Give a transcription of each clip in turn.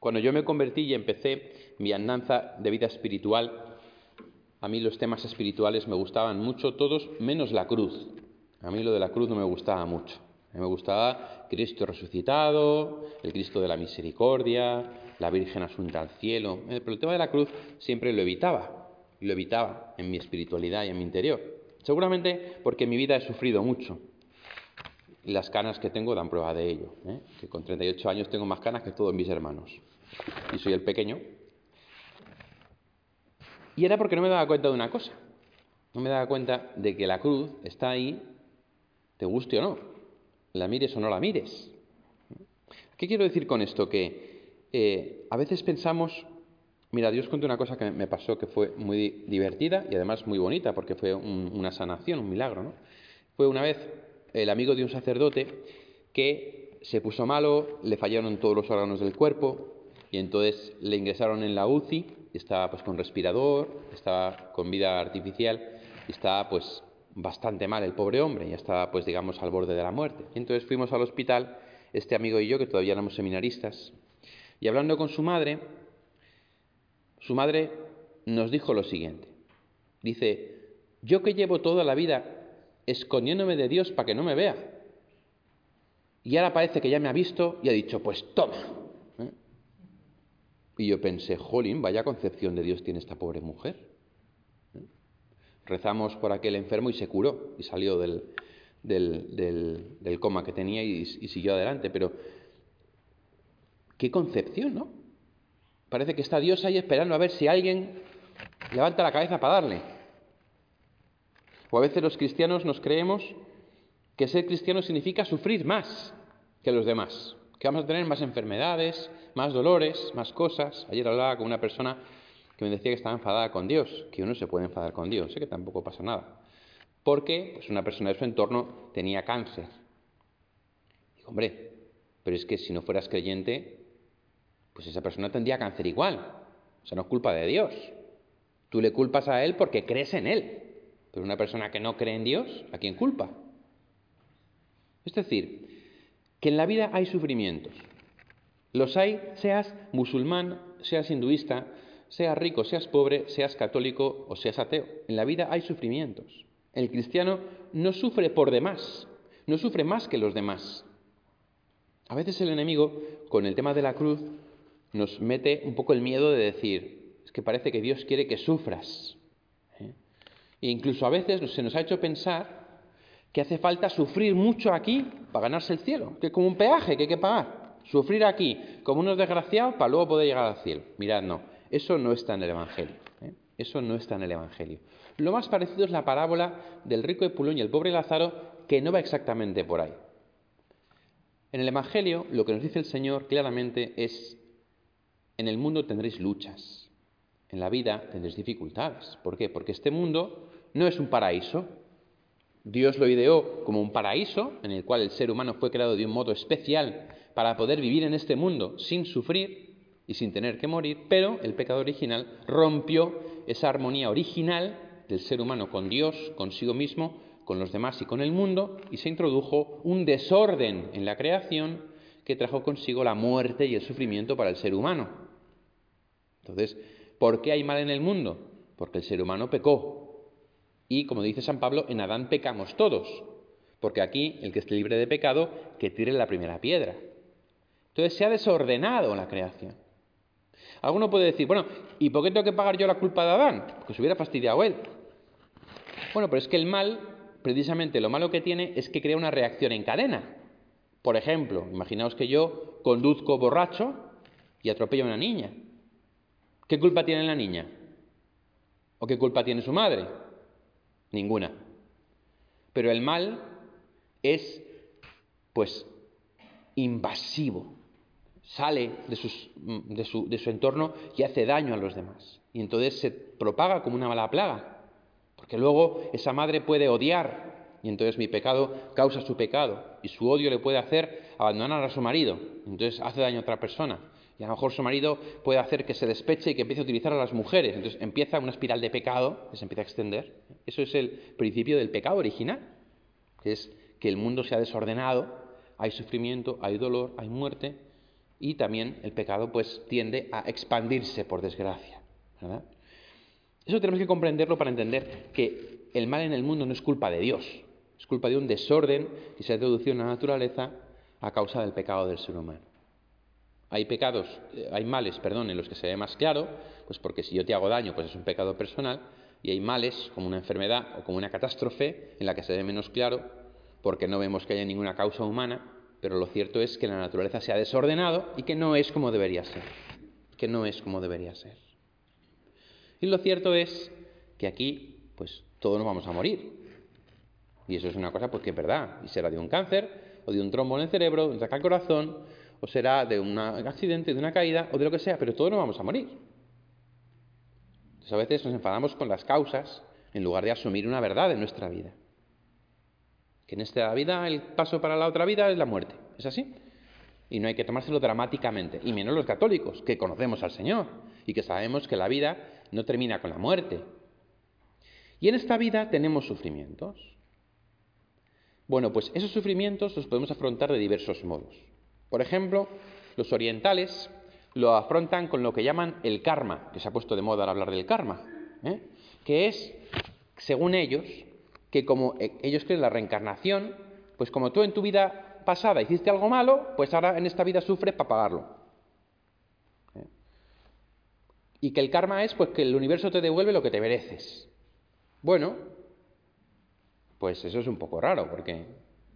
Cuando yo me convertí y empecé mi andanza de vida espiritual, a mí los temas espirituales me gustaban mucho, todos menos la cruz. A mí lo de la cruz no me gustaba mucho. A mí me gustaba Cristo resucitado, el Cristo de la misericordia, la Virgen asunta al cielo. Eh, pero el tema de la cruz siempre lo evitaba, lo evitaba en mi espiritualidad y en mi interior. Seguramente porque en mi vida he sufrido mucho. Las canas que tengo dan prueba de ello. ¿eh? Que con 38 años tengo más canas que todos mis hermanos. Y soy el pequeño. Y era porque no me daba cuenta de una cosa. No me daba cuenta de que la cruz está ahí, te guste o no. La mires o no la mires. ¿Qué quiero decir con esto? Que eh, a veces pensamos Mira, Dios cuenta una cosa que me pasó que fue muy divertida y además muy bonita, porque fue una sanación, un milagro. ¿no? Fue una vez el amigo de un sacerdote que se puso malo, le fallaron todos los órganos del cuerpo y entonces le ingresaron en la UCI, estaba pues con respirador, estaba con vida artificial y estaba pues bastante mal el pobre hombre, ya estaba pues digamos al borde de la muerte. Y entonces fuimos al hospital, este amigo y yo, que todavía éramos seminaristas, y hablando con su madre, su madre nos dijo lo siguiente. Dice, yo que llevo toda la vida escondiéndome de Dios para que no me vea. Y ahora parece que ya me ha visto y ha dicho, pues toma. ¿eh? Y yo pensé, jolín, vaya concepción de Dios tiene esta pobre mujer. ¿eh? Rezamos por aquel enfermo y se curó y salió del, del, coma que tenía y siguió adelante. Pero, qué concepción, ¿no? Parece que está Dios ahí esperando a ver si alguien levanta la cabeza para darle. O a veces los cristianos nos creemos que ser cristiano significa sufrir más que los demás, que vamos a tener más enfermedades, más dolores, más cosas. Ayer hablaba con una persona que me decía que estaba enfadada con Dios, que uno se puede enfadar con Dios, sé que tampoco pasa nada. Porque pues, una persona de su entorno tenía cáncer. Digo, hombre, pero es que si no fueras creyente, pues esa persona tendría cáncer igual. O sea, no es culpa de Dios. Tú le culpas a Él porque crees en Él. Pero una persona que no cree en Dios, ¿a quién culpa? Es decir, que en la vida hay sufrimientos. Los hay, seas musulmán, seas hinduista, seas rico, seas pobre, seas católico o seas ateo. En la vida hay sufrimientos. El cristiano no sufre por demás, no sufre más que los demás. A veces el enemigo, con el tema de la cruz, nos mete un poco el miedo de decir, es que parece que Dios quiere que sufras. Incluso a veces se nos ha hecho pensar que hace falta sufrir mucho aquí para ganarse el cielo, que es como un peaje que hay que pagar. Sufrir aquí como unos desgraciados para luego poder llegar al cielo. Mirad, no, eso no está en el Evangelio. ¿eh? Eso no está en el Evangelio. Lo más parecido es la parábola del rico de Pulón y el pobre Lázaro, que no va exactamente por ahí. En el Evangelio lo que nos dice el Señor claramente es en el mundo tendréis luchas, en la vida tendréis dificultades. ¿Por qué? Porque este mundo no es un paraíso. Dios lo ideó como un paraíso en el cual el ser humano fue creado de un modo especial para poder vivir en este mundo sin sufrir y sin tener que morir, pero el pecado original rompió esa armonía original del ser humano con Dios, consigo mismo, con los demás y con el mundo, y se introdujo un desorden en la creación que trajo consigo la muerte y el sufrimiento para el ser humano. Entonces, ¿por qué hay mal en el mundo? Porque el ser humano pecó. Y como dice San Pablo, en Adán pecamos todos. Porque aquí el que esté libre de pecado, que tire la primera piedra. Entonces se ha desordenado la creación. Alguno puede decir, bueno, ¿y por qué tengo que pagar yo la culpa de Adán? Porque se hubiera fastidiado él. Bueno, pero es que el mal, precisamente lo malo que tiene es que crea una reacción en cadena. Por ejemplo, imaginaos que yo conduzco borracho y atropello a una niña. ¿Qué culpa tiene la niña? ¿O qué culpa tiene su madre? Ninguna. Pero el mal es, pues, invasivo. Sale de, su, de su entorno y hace daño a los demás. Y entonces se propaga como una mala plaga. Porque luego esa madre puede odiar y entonces mi pecado causa su pecado y su odio le puede hacer abandonar a su marido. Entonces hace daño a otra persona. Y a lo mejor su marido puede hacer que se despeche y que empiece a utilizar a las mujeres. Entonces empieza una espiral de pecado que se empieza a extender. Eso es el principio del pecado original, que es que el mundo se ha desordenado, hay sufrimiento, hay dolor, hay muerte, y también el pecado pues tiende a expandirse por desgracia. ¿verdad? Eso tenemos que comprenderlo para entender que el mal en el mundo no es culpa de Dios, es culpa de un desorden que se ha introducido en la naturaleza a causa del pecado del ser humano. Hay pecados, eh, hay males, perdón, en los que se ve más claro, pues porque si yo te hago daño, pues es un pecado personal, y hay males como una enfermedad o como una catástrofe en la que se ve menos claro, porque no vemos que haya ninguna causa humana, pero lo cierto es que la naturaleza se ha desordenado y que no es como debería ser, que no es como debería ser. Y lo cierto es que aquí, pues todos nos vamos a morir. Y eso es una cosa pues que es verdad, y será de un cáncer, o de un trombo en el cerebro, de un ataque al corazón, o será de un accidente, de una caída, o de lo que sea, pero todos nos vamos a morir. Entonces a veces nos enfadamos con las causas en lugar de asumir una verdad en nuestra vida. Que en esta vida el paso para la otra vida es la muerte. ¿Es así? Y no hay que tomárselo dramáticamente. Y menos los católicos, que conocemos al Señor y que sabemos que la vida no termina con la muerte. Y en esta vida tenemos sufrimientos. Bueno, pues esos sufrimientos los podemos afrontar de diversos modos. Por ejemplo, los orientales lo afrontan con lo que llaman el karma, que se ha puesto de moda al hablar del karma, ¿eh? que es, según ellos, que como eh, ellos creen la reencarnación, pues como tú en tu vida pasada hiciste algo malo, pues ahora en esta vida sufres para pagarlo. ¿Eh? Y que el karma es pues que el universo te devuelve lo que te mereces. Bueno, pues eso es un poco raro, porque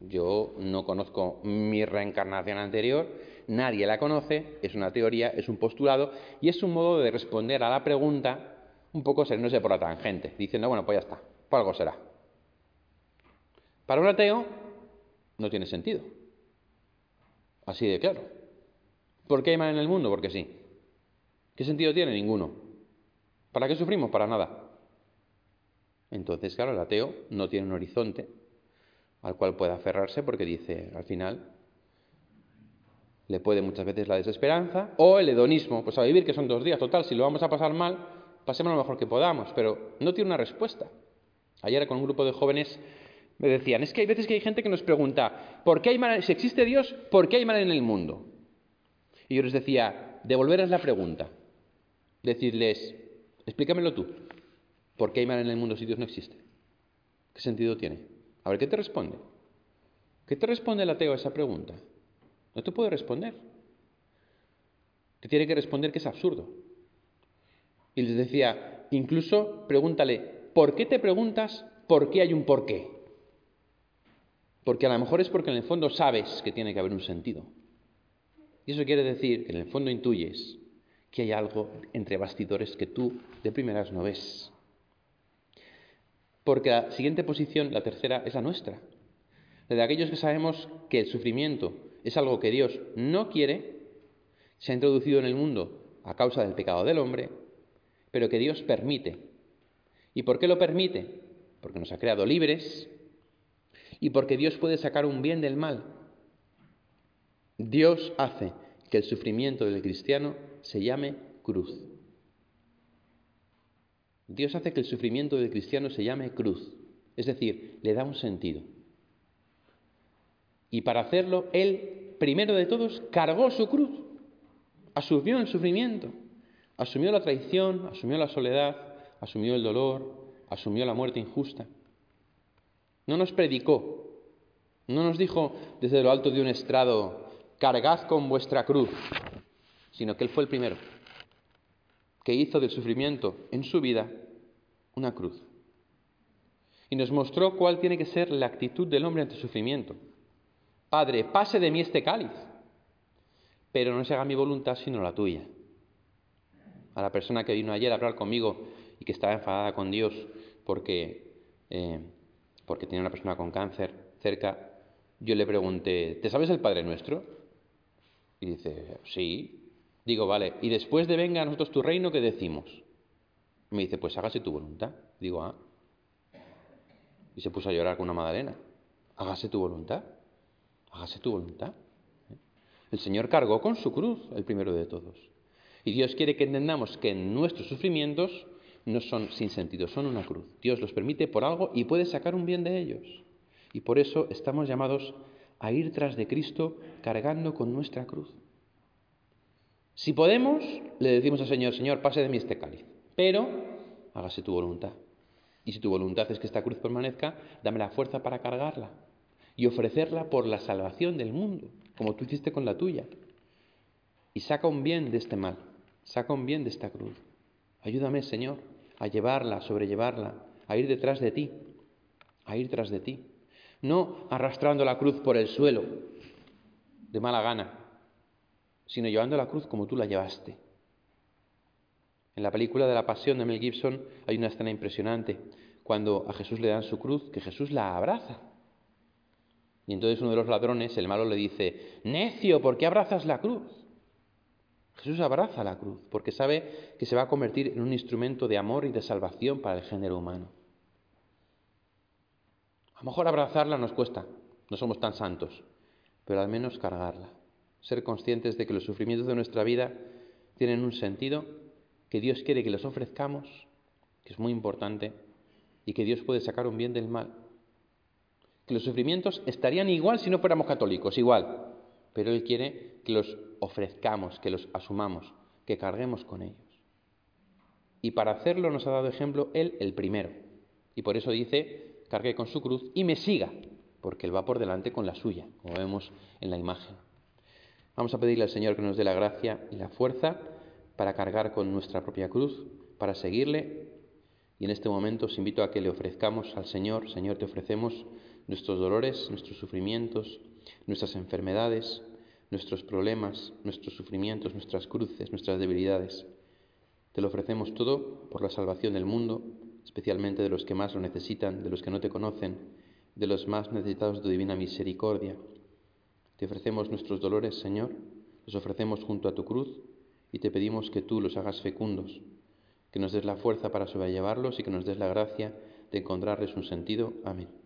yo no conozco mi reencarnación anterior, nadie la conoce, es una teoría, es un postulado y es un modo de responder a la pregunta un poco sé por la tangente, diciendo, bueno, pues ya está, por algo será. Para un ateo no tiene sentido. Así de claro. ¿Por qué hay mal en el mundo? Porque sí. ¿Qué sentido tiene? Ninguno. ¿Para qué sufrimos? Para nada. Entonces, claro, el ateo no tiene un horizonte al cual pueda aferrarse porque dice, al final, le puede muchas veces la desesperanza o el hedonismo, pues a vivir que son dos días, total, si lo vamos a pasar mal, pasemos lo mejor que podamos, pero no tiene una respuesta. Ayer con un grupo de jóvenes me decían, es que hay veces que hay gente que nos pregunta, ¿por qué hay mal, si existe Dios, ¿por qué hay mal en el mundo? Y yo les decía, devolverles la pregunta, decirles, explícamelo tú, ¿por qué hay mal en el mundo si Dios no existe? ¿Qué sentido tiene? A ver, ¿qué te responde? ¿Qué te responde el ateo a esa pregunta? No te puede responder. Te tiene que responder que es absurdo. Y les decía, incluso pregúntale, ¿por qué te preguntas por qué hay un por qué? Porque a lo mejor es porque en el fondo sabes que tiene que haber un sentido. Y eso quiere decir que en el fondo intuyes que hay algo entre bastidores que tú de primeras no ves. Porque la siguiente posición, la tercera, es la nuestra. La de aquellos que sabemos que el sufrimiento es algo que Dios no quiere, se ha introducido en el mundo a causa del pecado del hombre, pero que Dios permite. ¿Y por qué lo permite? Porque nos ha creado libres, y porque Dios puede sacar un bien del mal. Dios hace que el sufrimiento del cristiano se llame cruz. Dios hace que el sufrimiento del cristiano se llame cruz, es decir, le da un sentido. Y para hacerlo, Él, primero de todos, cargó su cruz, asumió el sufrimiento, asumió la traición, asumió la soledad, asumió el dolor, asumió la muerte injusta. No nos predicó, no nos dijo desde lo alto de un estrado, cargad con vuestra cruz, sino que Él fue el primero, que hizo del sufrimiento en su vida una cruz. Y nos mostró cuál tiene que ser la actitud del hombre ante el sufrimiento. Padre, pase de mí este cáliz, pero no se haga mi voluntad sino la tuya. A la persona que vino ayer a hablar conmigo y que estaba enfadada con Dios porque eh, porque tenía una persona con cáncer cerca, yo le pregunté, ¿te sabes el Padre Nuestro? Y dice, sí. Digo, vale, y después de venga a nosotros tu reino, ¿qué decimos? Me dice, pues hágase tu voluntad. Digo, ah. Y se puso a llorar con una magdalena. Hágase tu voluntad. Hágase tu voluntad. El Señor cargó con su cruz, el primero de todos. Y Dios quiere que entendamos que nuestros sufrimientos no son sin sentido, son una cruz. Dios los permite por algo y puede sacar un bien de ellos. Y por eso estamos llamados a ir tras de Cristo cargando con nuestra cruz. Si podemos, le decimos al Señor, Señor, pase de mí este cáliz, pero hágase tu voluntad. Y si tu voluntad es que esta cruz permanezca, dame la fuerza para cargarla y ofrecerla por la salvación del mundo, como tú hiciste con la tuya. Y saca un bien de este mal, saca un bien de esta cruz. Ayúdame, Señor, a llevarla, a sobrellevarla, a ir detrás de ti, a ir tras de ti. No arrastrando la cruz por el suelo, de mala gana, sino llevando la cruz como tú la llevaste. En la película de la Pasión de Mel Gibson hay una escena impresionante cuando a Jesús le dan su cruz, que Jesús la abraza. Y entonces uno de los ladrones, el malo, le dice, necio, ¿por qué abrazas la cruz? Jesús abraza la cruz porque sabe que se va a convertir en un instrumento de amor y de salvación para el género humano. A lo mejor abrazarla nos cuesta, no somos tan santos, pero al menos cargarla ser conscientes de que los sufrimientos de nuestra vida tienen un sentido, que Dios quiere que los ofrezcamos, que es muy importante, y que Dios puede sacar un bien del mal. Que los sufrimientos estarían igual si no fuéramos católicos, igual, pero Él quiere que los ofrezcamos, que los asumamos, que carguemos con ellos. Y para hacerlo nos ha dado ejemplo Él el primero. Y por eso dice, cargue con su cruz y me siga, porque Él va por delante con la suya, como vemos en la imagen. Vamos a pedirle al Señor que nos dé la gracia y la fuerza para cargar con nuestra propia cruz, para seguirle. Y en este momento os invito a que le ofrezcamos al Señor, Señor, te ofrecemos nuestros dolores, nuestros sufrimientos, nuestras enfermedades, nuestros problemas, nuestros sufrimientos, nuestras cruces, nuestras debilidades. Te lo ofrecemos todo por la salvación del mundo, especialmente de los que más lo necesitan, de los que no te conocen, de los más necesitados de tu divina misericordia. Te ofrecemos nuestros dolores, Señor, los ofrecemos junto a tu cruz y te pedimos que tú los hagas fecundos, que nos des la fuerza para sobrellevarlos y que nos des la gracia de encontrarles un sentido. Amén.